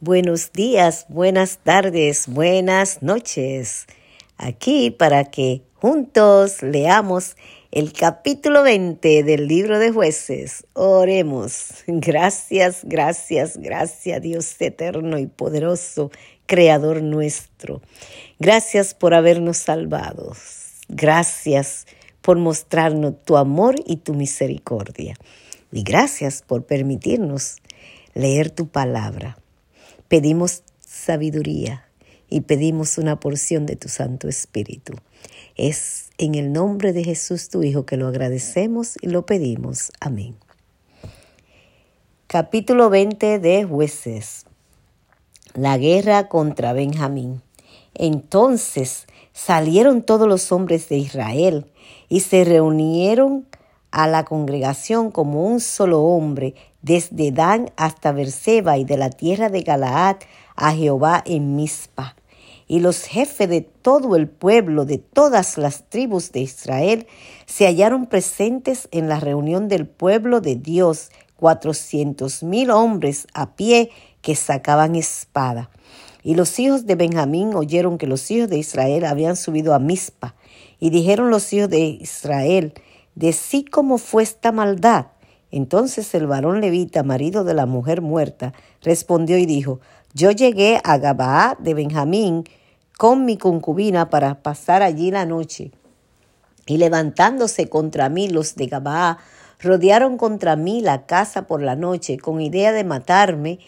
Buenos días, buenas tardes, buenas noches. Aquí para que juntos leamos el capítulo 20 del libro de jueces. Oremos. Gracias, gracias, gracias Dios eterno y poderoso, Creador nuestro. Gracias por habernos salvado. Gracias por mostrarnos tu amor y tu misericordia. Y gracias por permitirnos leer tu palabra. Pedimos sabiduría y pedimos una porción de tu Santo Espíritu. Es en el nombre de Jesús tu Hijo que lo agradecemos y lo pedimos. Amén. Capítulo 20 de jueces. La guerra contra Benjamín. Entonces salieron todos los hombres de Israel y se reunieron a la congregación como un solo hombre, desde Dan hasta Berseba y de la tierra de Galaad a Jehová en Mizpa. Y los jefes de todo el pueblo, de todas las tribus de Israel, se hallaron presentes en la reunión del pueblo de Dios, cuatrocientos mil hombres a pie que sacaban espada. Y los hijos de Benjamín oyeron que los hijos de Israel habían subido a Mizpa. Y dijeron los hijos de Israel, de sí como fue esta maldad. Entonces el varón levita, marido de la mujer muerta, respondió y dijo, yo llegué a Gabaa de Benjamín con mi concubina para pasar allí la noche. Y levantándose contra mí los de Gabaa, rodearon contra mí la casa por la noche con idea de matarme,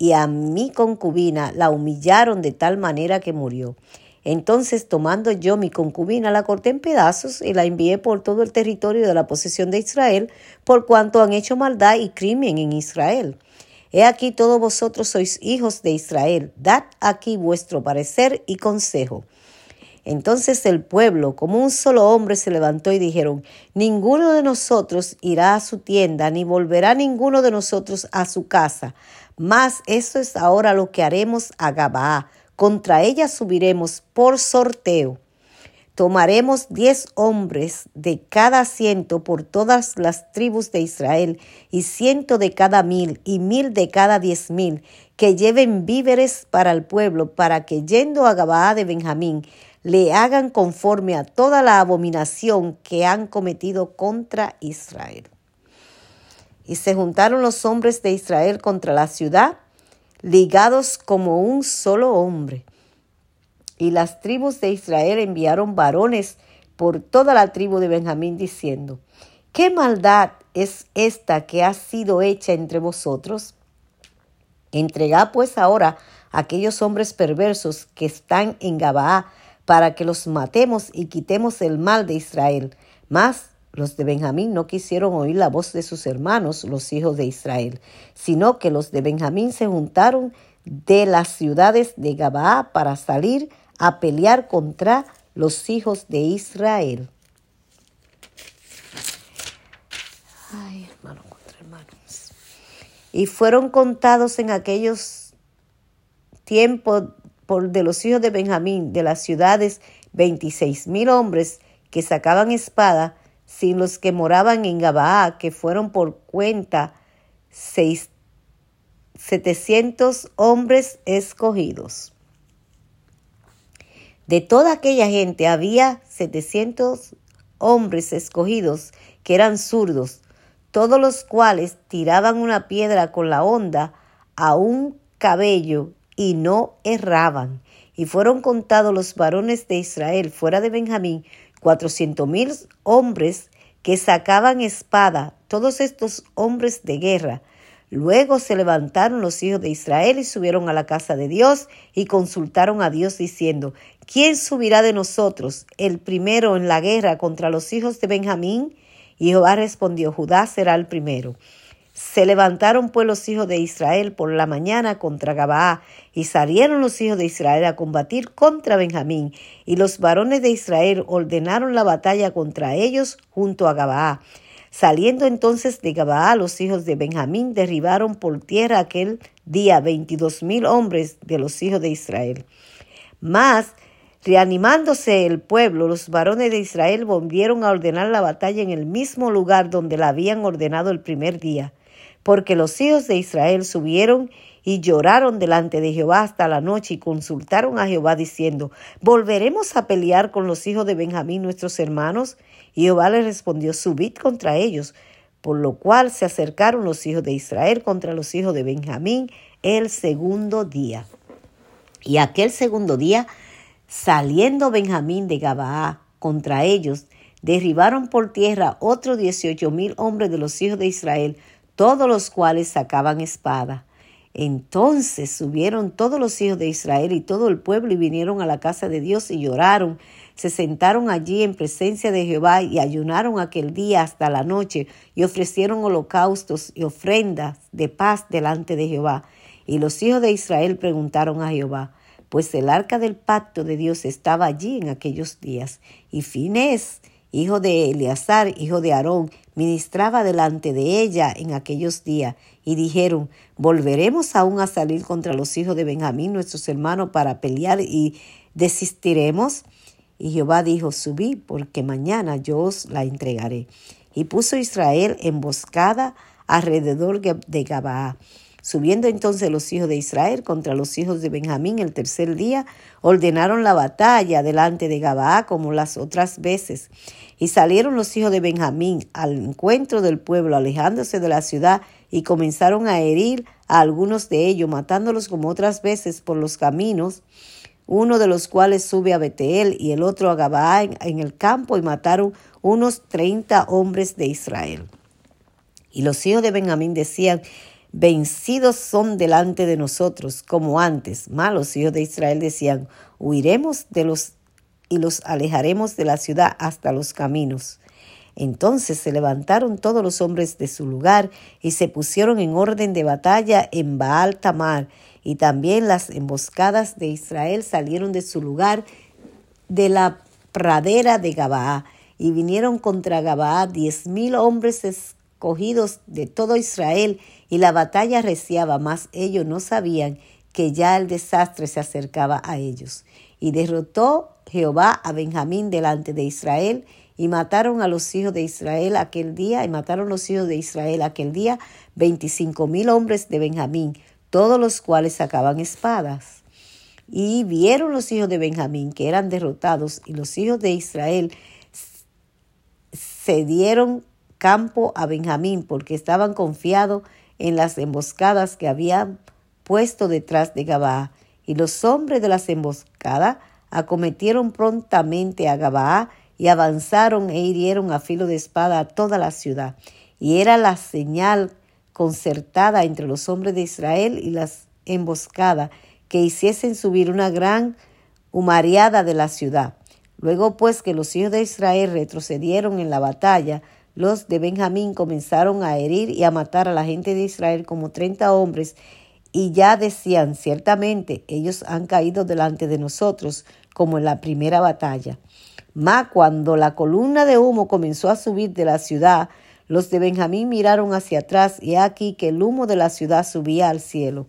y a mi concubina la humillaron de tal manera que murió. Entonces, tomando yo mi concubina, la corté en pedazos y la envié por todo el territorio de la posesión de Israel, por cuanto han hecho maldad y crimen en Israel. He aquí todos vosotros sois hijos de Israel, dad aquí vuestro parecer y consejo. Entonces el pueblo, como un solo hombre, se levantó y dijeron, Ninguno de nosotros irá a su tienda, ni volverá ninguno de nosotros a su casa. Mas eso es ahora lo que haremos a Gabaa contra ella subiremos por sorteo. Tomaremos diez hombres de cada ciento por todas las tribus de Israel, y ciento de cada mil, y mil de cada diez mil, que lleven víveres para el pueblo, para que yendo a Gabaa de Benjamín, le hagan conforme a toda la abominación que han cometido contra Israel. Y se juntaron los hombres de Israel contra la ciudad, ligados como un solo hombre. Y las tribus de Israel enviaron varones por toda la tribu de Benjamín diciendo, ¿qué maldad es esta que ha sido hecha entre vosotros? Entregad pues ahora a aquellos hombres perversos que están en Gabaa para que los matemos y quitemos el mal de Israel. Mas los de Benjamín no quisieron oír la voz de sus hermanos, los hijos de Israel, sino que los de Benjamín se juntaron de las ciudades de Gabaa para salir a pelear contra los hijos de Israel. Ay, hermano contra hermanos. Y fueron contados en aquellos tiempos por de los hijos de Benjamín, de las ciudades, veintiséis mil hombres que sacaban espada sin los que moraban en Gabaa, que fueron por cuenta seis, 700 hombres escogidos. De toda aquella gente había 700 hombres escogidos que eran zurdos, todos los cuales tiraban una piedra con la honda a un cabello y no erraban. Y fueron contados los varones de Israel fuera de Benjamín cuatrocientos mil hombres que sacaban espada, todos estos hombres de guerra. Luego se levantaron los hijos de Israel y subieron a la casa de Dios y consultaron a Dios diciendo, ¿quién subirá de nosotros el primero en la guerra contra los hijos de Benjamín? Y Jehová respondió, Judá será el primero. Se levantaron pues los hijos de Israel por la mañana contra Gabaa, y salieron los hijos de Israel a combatir contra Benjamín, y los varones de Israel ordenaron la batalla contra ellos junto a Gabaa. Saliendo entonces de Gabaa, los hijos de Benjamín derribaron por tierra aquel día veintidós mil hombres de los hijos de Israel. Mas Reanimándose el pueblo, los varones de Israel volvieron a ordenar la batalla en el mismo lugar donde la habían ordenado el primer día porque los hijos de Israel subieron y lloraron delante de Jehová hasta la noche y consultaron a Jehová diciendo, ¿volveremos a pelear con los hijos de Benjamín nuestros hermanos? Y Jehová les respondió, subid contra ellos, por lo cual se acercaron los hijos de Israel contra los hijos de Benjamín el segundo día. Y aquel segundo día, saliendo Benjamín de Gabaa contra ellos, derribaron por tierra otros dieciocho mil hombres de los hijos de Israel, todos los cuales sacaban espada. Entonces subieron todos los hijos de Israel y todo el pueblo y vinieron a la casa de Dios y lloraron. Se sentaron allí en presencia de Jehová y ayunaron aquel día hasta la noche y ofrecieron holocaustos y ofrendas de paz delante de Jehová. Y los hijos de Israel preguntaron a Jehová, pues el arca del pacto de Dios estaba allí en aquellos días. Y Finés, hijo de Eleazar, hijo de Aarón, ministraba delante de ella en aquellos días, y dijeron, ¿volveremos aún a salir contra los hijos de Benjamín, nuestros hermanos, para pelear y desistiremos? Y Jehová dijo, subí, porque mañana yo os la entregaré. Y puso Israel emboscada alrededor de Gabaa. Subiendo entonces los hijos de Israel contra los hijos de Benjamín el tercer día, ordenaron la batalla delante de Gabaa como las otras veces. Y salieron los hijos de Benjamín al encuentro del pueblo, alejándose de la ciudad, y comenzaron a herir a algunos de ellos, matándolos como otras veces por los caminos, uno de los cuales sube a Betel y el otro a Gabaa en, el campo, y mataron unos treinta hombres de Israel. Y los hijos de Benjamín decían, vencidos son delante de nosotros, como antes. Mas los hijos de Israel decían, huiremos de los y los alejaremos de la ciudad hasta los caminos. Entonces se levantaron todos los hombres de su lugar y se pusieron en orden de batalla en Baal Tamar, y también las emboscadas de Israel salieron de su lugar de la pradera de Gabaa, y vinieron contra Gabaa diez mil hombres escogidos de todo Israel, y la batalla reciaba, mas ellos no sabían que ya el desastre se acercaba a ellos. Y derrotó Jehová a Benjamín delante de Israel, y mataron a los hijos de Israel aquel día, y mataron los hijos de Israel aquel día veinticinco mil hombres de Benjamín, todos los cuales sacaban espadas. Y vieron los hijos de Benjamín que eran derrotados, y los hijos de Israel cedieron campo a Benjamín, porque estaban confiados en las emboscadas que habían puesto detrás de Gabaa. Y los hombres de las emboscadas acometieron prontamente a Gabaa y avanzaron e hirieron a filo de espada a toda la ciudad. Y era la señal concertada entre los hombres de Israel y las emboscadas que hiciesen subir una gran humariada de la ciudad. Luego pues que los hijos de Israel retrocedieron en la batalla, los de Benjamín comenzaron a herir y a matar a la gente de Israel como treinta hombres, y ya decían, ciertamente ellos han caído delante de nosotros, como en la primera batalla. Mas cuando la columna de humo comenzó a subir de la ciudad, los de Benjamín miraron hacia atrás y aquí que el humo de la ciudad subía al cielo.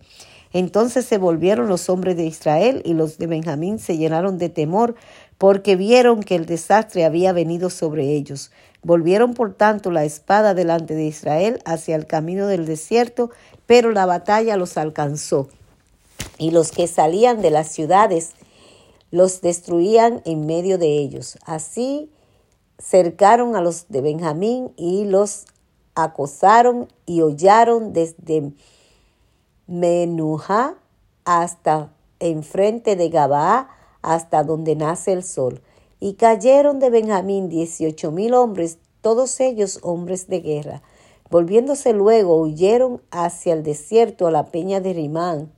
Entonces se volvieron los hombres de Israel y los de Benjamín se llenaron de temor porque vieron que el desastre había venido sobre ellos. Volvieron por tanto la espada delante de Israel hacia el camino del desierto, pero la batalla los alcanzó. Y los que salían de las ciudades los destruían en medio de ellos. Así cercaron a los de Benjamín y los acosaron y hollaron desde Menujá hasta enfrente de Gabaa, hasta donde nace el sol. Y cayeron de Benjamín dieciocho mil hombres, todos ellos hombres de guerra. Volviéndose luego, huyeron hacia el desierto a la peña de Rimán,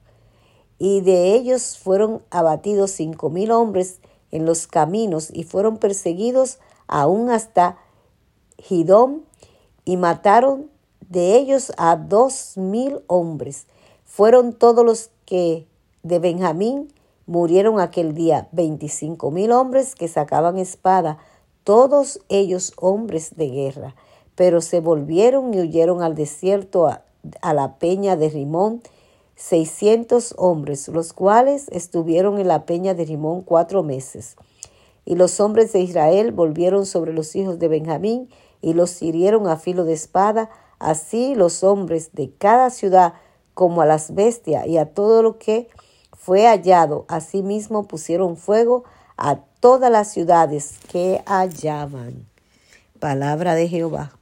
y de ellos fueron abatidos cinco mil hombres en los caminos, y fueron perseguidos aún hasta Gidón, y mataron de ellos a dos mil hombres. Fueron todos los que de Benjamín murieron aquel día, veinticinco mil hombres que sacaban espada, todos ellos hombres de guerra. Pero se volvieron y huyeron al desierto a, a la peña de Rimón, seiscientos hombres, los cuales estuvieron en la peña de Rimón cuatro meses. Y los hombres de Israel volvieron sobre los hijos de Benjamín y los hirieron a filo de espada Así los hombres de cada ciudad, como a las bestias y a todo lo que fue hallado, asimismo pusieron fuego a todas las ciudades que hallaban. Palabra de Jehová.